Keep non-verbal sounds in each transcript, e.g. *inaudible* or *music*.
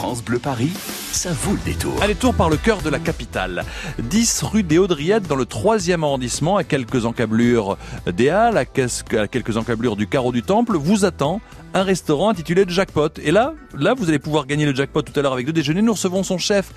France Bleu Paris, ça vaut le détour. Allez, tour par le cœur de la capitale. 10 rue des Haudriettes dans le 3e arrondissement, à quelques encablures des Halles, à quelques encablures du carreau du Temple, vous attend un restaurant intitulé Jackpot. Et là, là, vous allez pouvoir gagner le jackpot tout à l'heure avec deux déjeuners. Nous recevons son chef,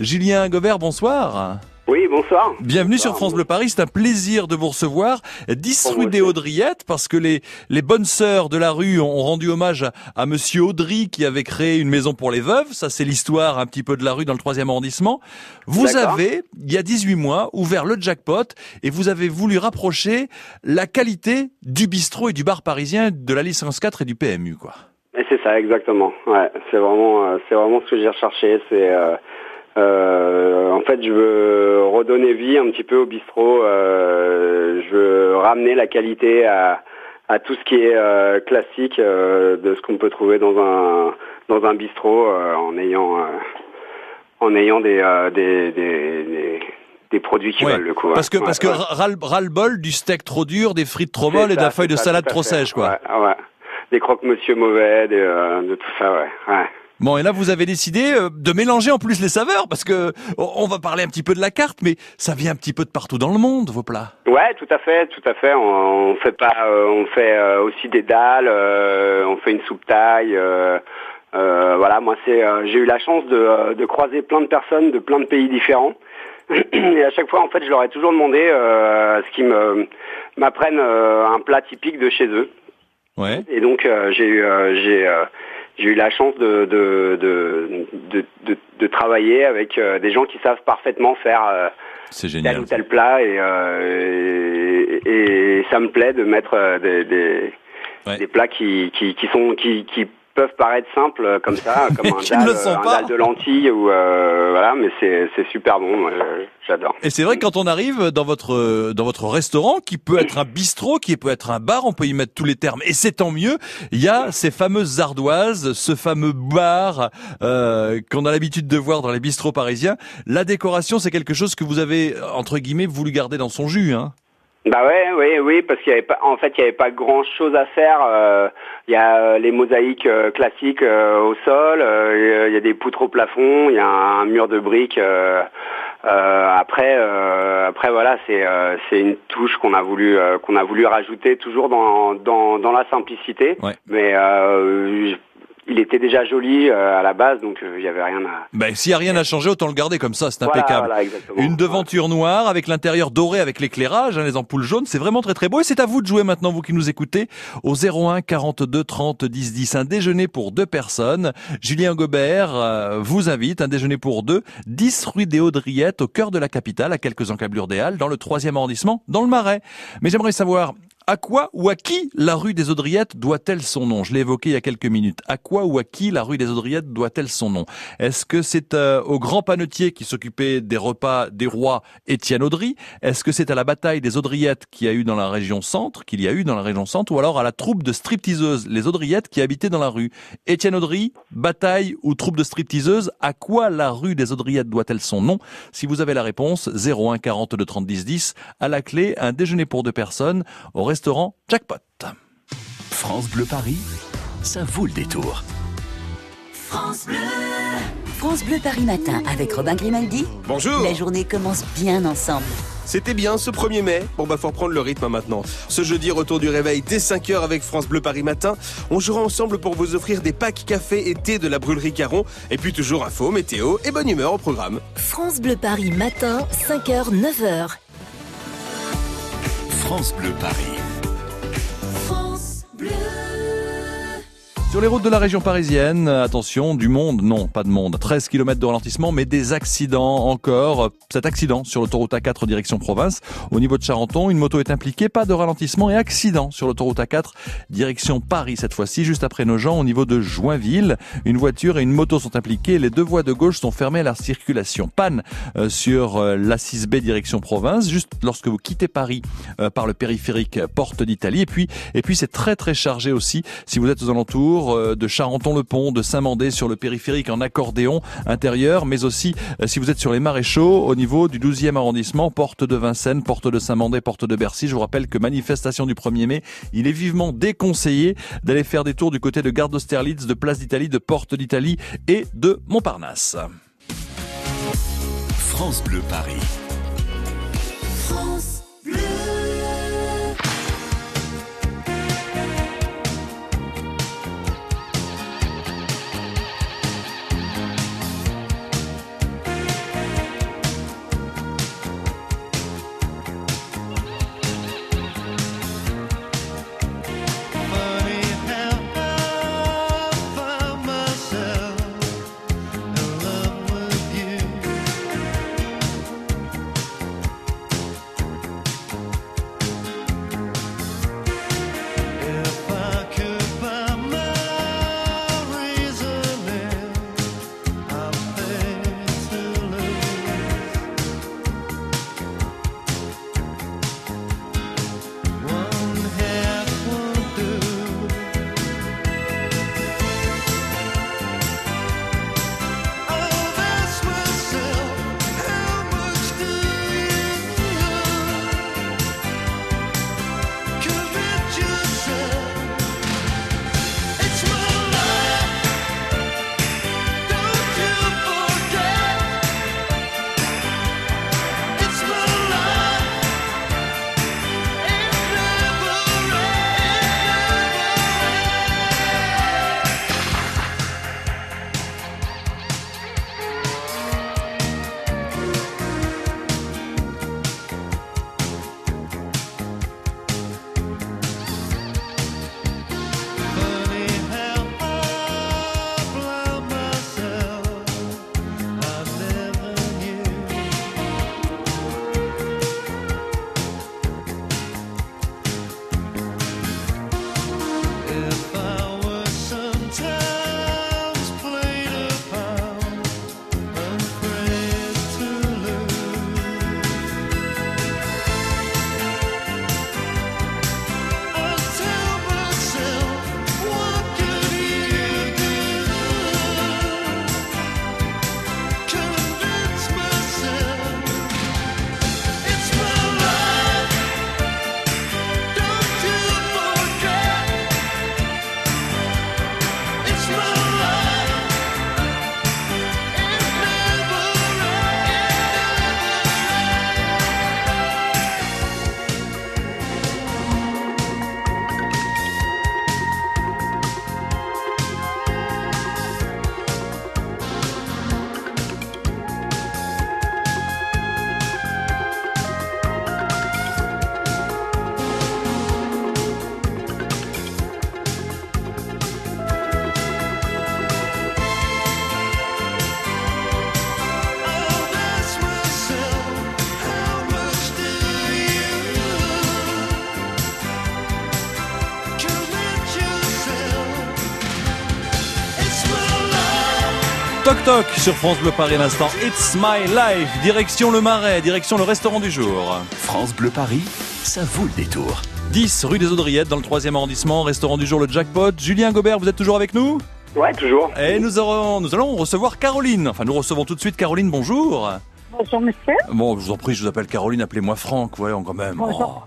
Julien Gobert. Bonsoir. Oui, bonsoir. Bienvenue sur France Bleu Paris, c'est un plaisir de vous recevoir. 10 rue des Audriettes, parce que les, les bonnes sœurs de la rue ont, rendu hommage à, Monsieur Audry qui avait créé une maison pour les veuves. Ça, c'est l'histoire un petit peu de la rue dans le 3 arrondissement. Vous avez, il y a 18 mois, ouvert le jackpot et vous avez voulu rapprocher la qualité du bistrot et du bar parisien de la licence 4 et du PMU, quoi. C'est ça, exactement. Ouais, c'est vraiment, euh, c'est vraiment ce que j'ai recherché. C'est euh, euh, en fait, je veux redonner vie un petit peu au bistrot. Euh, je veux ramener la qualité à, à tout ce qui est euh, classique euh, de ce qu'on peut trouver dans un dans un bistrot euh, en ayant en ayant des des, des, des produits qui valent le coup. Parce que parce que ras, bol du steak trop dur, des frites trop molles et de la feuille de salade trop sèche, quoi. Ouais, Des croque-monsieur mauvais, de tout ça, ouais. Bon, et là, vous avez décidé euh, de mélanger en plus les saveurs, parce que on va parler un petit peu de la carte, mais ça vient un petit peu de partout dans le monde, vos plats. Ouais, tout à fait, tout à fait. On, fait pas, euh, on fait euh, aussi des dalles, on fait une soupe taille. voilà, moi, c'est, j'ai eu la chance de, de croiser plein de personnes de plein de pays différents. *clears throat* Et à chaque fois, en fait, je leur ai toujours demandé ce qu'ils me m'apprennent un plat typique de chez eux. Ouais. Et donc, j'ai eu, j'ai j'ai eu la chance de, de, de, de, de travailler avec euh, des gens qui savent parfaitement faire euh, tel ou tel plat euh, et, et, ça me plaît de mettre des, des, des plats qui, qui, qui sont qui, qui peuvent paraître simples euh, comme ça, comme *laughs* un, dalle, un dalle, de lentilles ou euh, voilà, mais c'est c'est super bon, j'adore. Et c'est vrai que quand on arrive dans votre dans votre restaurant, qui peut être un bistrot, qui peut être un bar, on peut y mettre tous les termes, et c'est tant mieux. Il y a ces fameuses ardoises, ce fameux bar euh, qu'on a l'habitude de voir dans les bistrots parisiens. La décoration, c'est quelque chose que vous avez entre guillemets voulu garder dans son jus, hein. Bah ouais, oui, oui, parce qu'il y avait pas, en fait, il y avait pas grand chose à faire. Euh, il y a euh, les mosaïques euh, classiques au sol, il y a des poutres au plafond, il y a un, mur de briques. après, après voilà, c'est c'est une touche qu'on a voulu qu'on a voulu rajouter toujours dans dans dans la simplicité. Mais il était déjà joli euh, à la base, donc il euh, n'y avait rien à. Ben, s'il n'y a rien à changer, autant le garder comme ça, c'est impeccable. Une devanture noire avec l'intérieur doré avec l'éclairage, hein, les ampoules jaunes, c'est vraiment très très beau. Et c'est à vous de jouer maintenant, vous qui nous écoutez, au 01 42 30 10 10. Un déjeuner pour deux personnes. Julien Gobert euh, vous invite, un déjeuner pour deux, 10 rue des Haudriettes, au cœur de la capitale, à quelques encablures des Halles, dans le troisième arrondissement, dans le Marais. Mais j'aimerais savoir, à quoi ou à qui la rue des Audriettes doit-elle son nom? Je l'ai évoqué il y a quelques minutes. À quoi ou à qui la rue des Audriettes doit-elle son nom? Est-ce que c'est euh, au grand panetier qui s'occupait des repas des rois Étienne Audry? Est-ce que c'est à la bataille des Audriettes qu'il y a eu dans la région centre, qu'il y a eu dans la région centre, ou alors à la troupe de stripteaseuses, les Audriettes qui habitaient dans la rue? Étienne Audry, bataille ou troupe de stripteaseuses À quoi la rue des Audriettes doit-elle son nom? Si vous avez la réponse, 01 42 30 10 10, à la clé, un déjeuner pour deux personnes restaurant Jackpot. France Bleu Paris, ça vaut le détour. France Bleu. France Bleu Paris matin avec Robin Grimaldi. Bonjour. La journée commence bien ensemble. C'était bien ce 1er mai. Bon bah faut reprendre le rythme maintenant. Ce jeudi, retour du réveil dès 5h avec France Bleu Paris Matin. On jouera ensemble pour vous offrir des packs café et thé de la brûlerie Caron. Et puis toujours info, météo et bonne humeur au programme. France Bleu Paris Matin, 5h, 9h. France Bleu Paris. Sur les routes de la région parisienne, attention, du monde, non, pas de monde. 13 km de ralentissement, mais des accidents encore. Cet accident sur l'autoroute A4 direction province. Au niveau de Charenton, une moto est impliquée, pas de ralentissement et accident sur l'autoroute A4 direction Paris cette fois-ci, juste après nos gens au niveau de Joinville. Une voiture et une moto sont impliquées. Les deux voies de gauche sont fermées à la circulation. Panne euh, sur euh, la 6B direction province, juste lorsque vous quittez Paris euh, par le périphérique Porte d'Italie. Et puis, et puis c'est très très chargé aussi si vous êtes aux alentours tour euh, de Charenton-le-Pont, de Saint-Mandé sur le périphérique en accordéon intérieur, mais aussi euh, si vous êtes sur les maréchaux au niveau du 12e arrondissement, porte de Vincennes, porte de Saint-Mandé, porte de Bercy. Je vous rappelle que manifestation du 1er mai, il est vivement déconseillé d'aller faire des tours du côté de Gare d'Austerlitz, de Place d'Italie, de Porte d'Italie et de Montparnasse. France Bleu Paris. Toc Toc sur France Bleu Paris l'instant. It's my life. Direction le Marais, direction le restaurant du jour. France Bleu Paris, ça vaut le détour. 10 rue des Audriettes dans le 3e arrondissement, restaurant du jour le jackpot. Julien Gobert, vous êtes toujours avec nous? Ouais, toujours. Et nous, aurons, nous allons recevoir Caroline. Enfin, nous recevons tout de suite Caroline, bonjour. Bonjour monsieur. Bon, je vous en prie, je vous appelle Caroline, appelez-moi Franck, voyons quand même. Oh.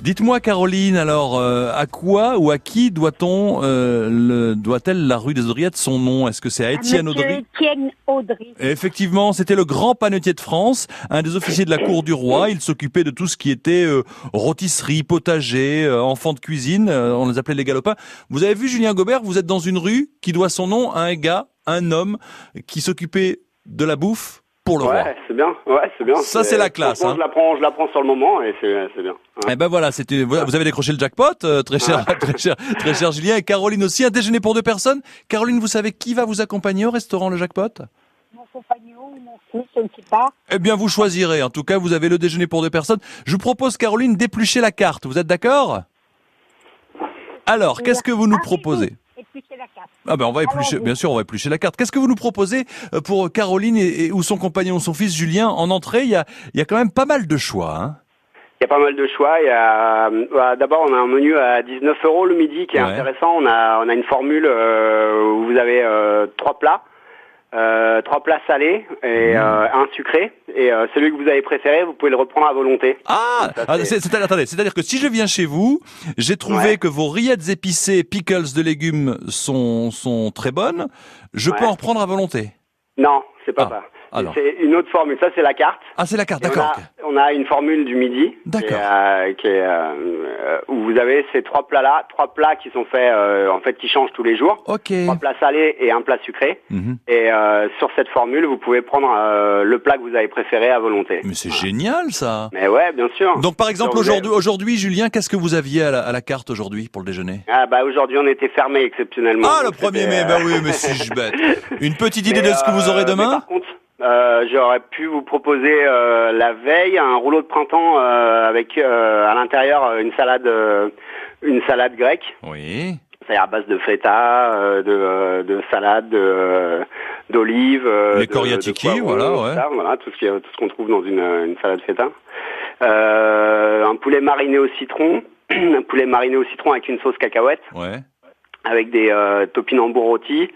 Dites-moi Caroline, alors euh, à quoi ou à qui doit-on euh, le, doit-elle la rue des Audriettes son nom? Est-ce que c'est à Étienne Audry? Étienne Audry. Effectivement, c'était le grand panetier de France, un des officiers de la cour du roi. Il s'occupait de tout ce qui était euh, rôtisserie, potager, euh, enfants de cuisine. euh, on les appelait les galopins. Vous avez vu Julien Gobert Vous êtes dans une rue qui doit son nom à un gars, un homme qui s'occupait de la bouffe? Pour le roi. Ouais, c'est bien. Ouais, c'est bien. Ça, c'est la classe, hein. Je je l'apprends sur le moment et c'est, c'est bien. Ouais. Eh ben voilà, c'était vous vous avez décroché le jackpot, euh, très cher, *laughs* très cher, très cher Julien et Caroline aussi. Un déjeuner pour deux personnes. Caroline, vous savez qui va vous accompagner au restaurant Le Jackpot? Mon compagnon, mon fils, je ne sais pas. Eh bien, vous choisirez. En tout cas, vous avez le déjeuner pour deux personnes. Je vous propose, Caroline, d'éplucher la carte. Vous êtes d'accord? Alors, qu'est-ce que vous nous Ah, proposez? La carte. Ah ben on va éplucher, bien sûr, on va éplucher la carte. Qu'est-ce que vous nous proposez euh, pour Caroline et, et- ou son compagnon, son fils Julien en entrée? Il y a, il y a quand même pas mal de choix. Hein Il y a pas mal de choix. Il y a, bah, d'abord, on a un menu à 19 euros le midi qui est Ouais. intéressant. On a, on a une formule euh, où vous avez euh, trois plats, euh, trois plats salés et euh, un sucré. Et euh, celui que vous avez préféré, vous pouvez le reprendre à volonté. Ah, ah, c'est- c'est- c'est-à-dire, attendez, c'est-à-dire que si je viens chez vous, j'ai trouvé Ouais. que vos rillettes épicées pickles de légumes sont, sont très bonnes. Je peux en reprendre à volonté? Non, c'est pas Ah, ça. Alors. C'est une autre formule. Ça, c'est la carte. Ah, c'est la carte, on, d'accord. a, on a une formule du midi. D'accord. Euh, euh, euh, où vous avez ces trois plats-là, trois plats qui sont faits, euh, en fait, qui changent tous les jours. Ok. Trois plats salés et un plat sucré. Mhm. Et euh, sur cette formule, vous pouvez prendre euh, le plat que vous avez préféré à volonté. Mais c'est génial, ça. Mais ouais, bien sûr. Donc, par exemple, aujourd'hui, aujourd'hui, Julien, qu'est-ce que vous aviez à la, à la carte aujourd'hui pour le déjeuner? Ah bah aujourd'hui on était fermé exceptionnellement. Ah, le Donc, 1er c'était, mai, euh, bah oui, mais si je bête. *laughs* Une petite idée mais, de ce que vous aurez euh, mais demain? Par contre, euh, j'aurais pu vous proposer euh, la veille un rouleau de printemps euh, avec euh, à l'intérieur euh, une salade, euh, une salade grecque. Oui. C'est-à-dire à base de feta, euh, de, de salade, de, euh, d'olives, Les poivrons, voilà, tout ouais. ça, voilà, tout ce qui, tout ce qu'on trouve dans une, une salade feta. Euh, un poulet mariné au citron, *clears throat* un poulet mariné au citron avec une sauce cacahuète, Ouais. avec des euh, topinambours rôtis,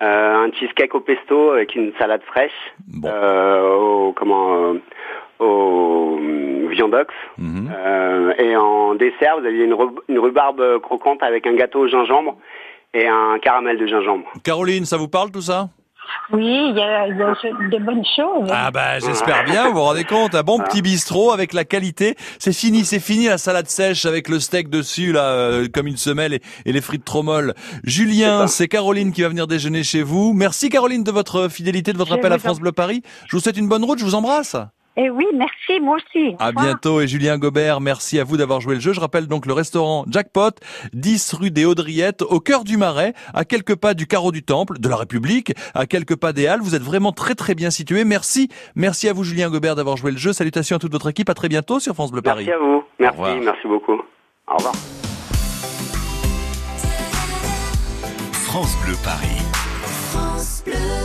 un cheesecake au pesto avec une salade fraîche, Bon. euh, au comment, euh, au euh, viandox. Mhm. Euh, et en dessert, vous aviez une, rub- une rhubarbe croquante avec un gâteau au gingembre et un caramel de gingembre. Caroline, ça vous parle tout ça? Oui, il y a, il y a des bonnes choses. Ah bah j'espère bien, vous vous rendez compte, un bon petit bistrot avec la qualité. C'est fini, c'est fini la salade sèche avec le steak dessus là, euh, comme une semelle et, et les frites trop molles. Julien, c'est Caroline qui va venir déjeuner chez vous. Merci Caroline de votre fidélité, de votre Je appel à France Bleu Paris. Je vous souhaite une bonne route, je vous embrasse. Et oui, merci, moi aussi. Au À bientôt et Julien Gobert, merci à vous d'avoir joué le jeu. Je rappelle donc le restaurant Jackpot, 10 rue des Haudriettes, au cœur du Marais, à quelques pas du carreau du Temple, de la République, à quelques pas des Halles. Vous êtes vraiment très très bien situé. Merci, merci à vous Julien Gobert d'avoir joué le jeu. Salutations à toute votre équipe. À très bientôt sur France Bleu Paris. Merci à vous. Merci, merci beaucoup. Au revoir. France Bleu Paris. France Bleu.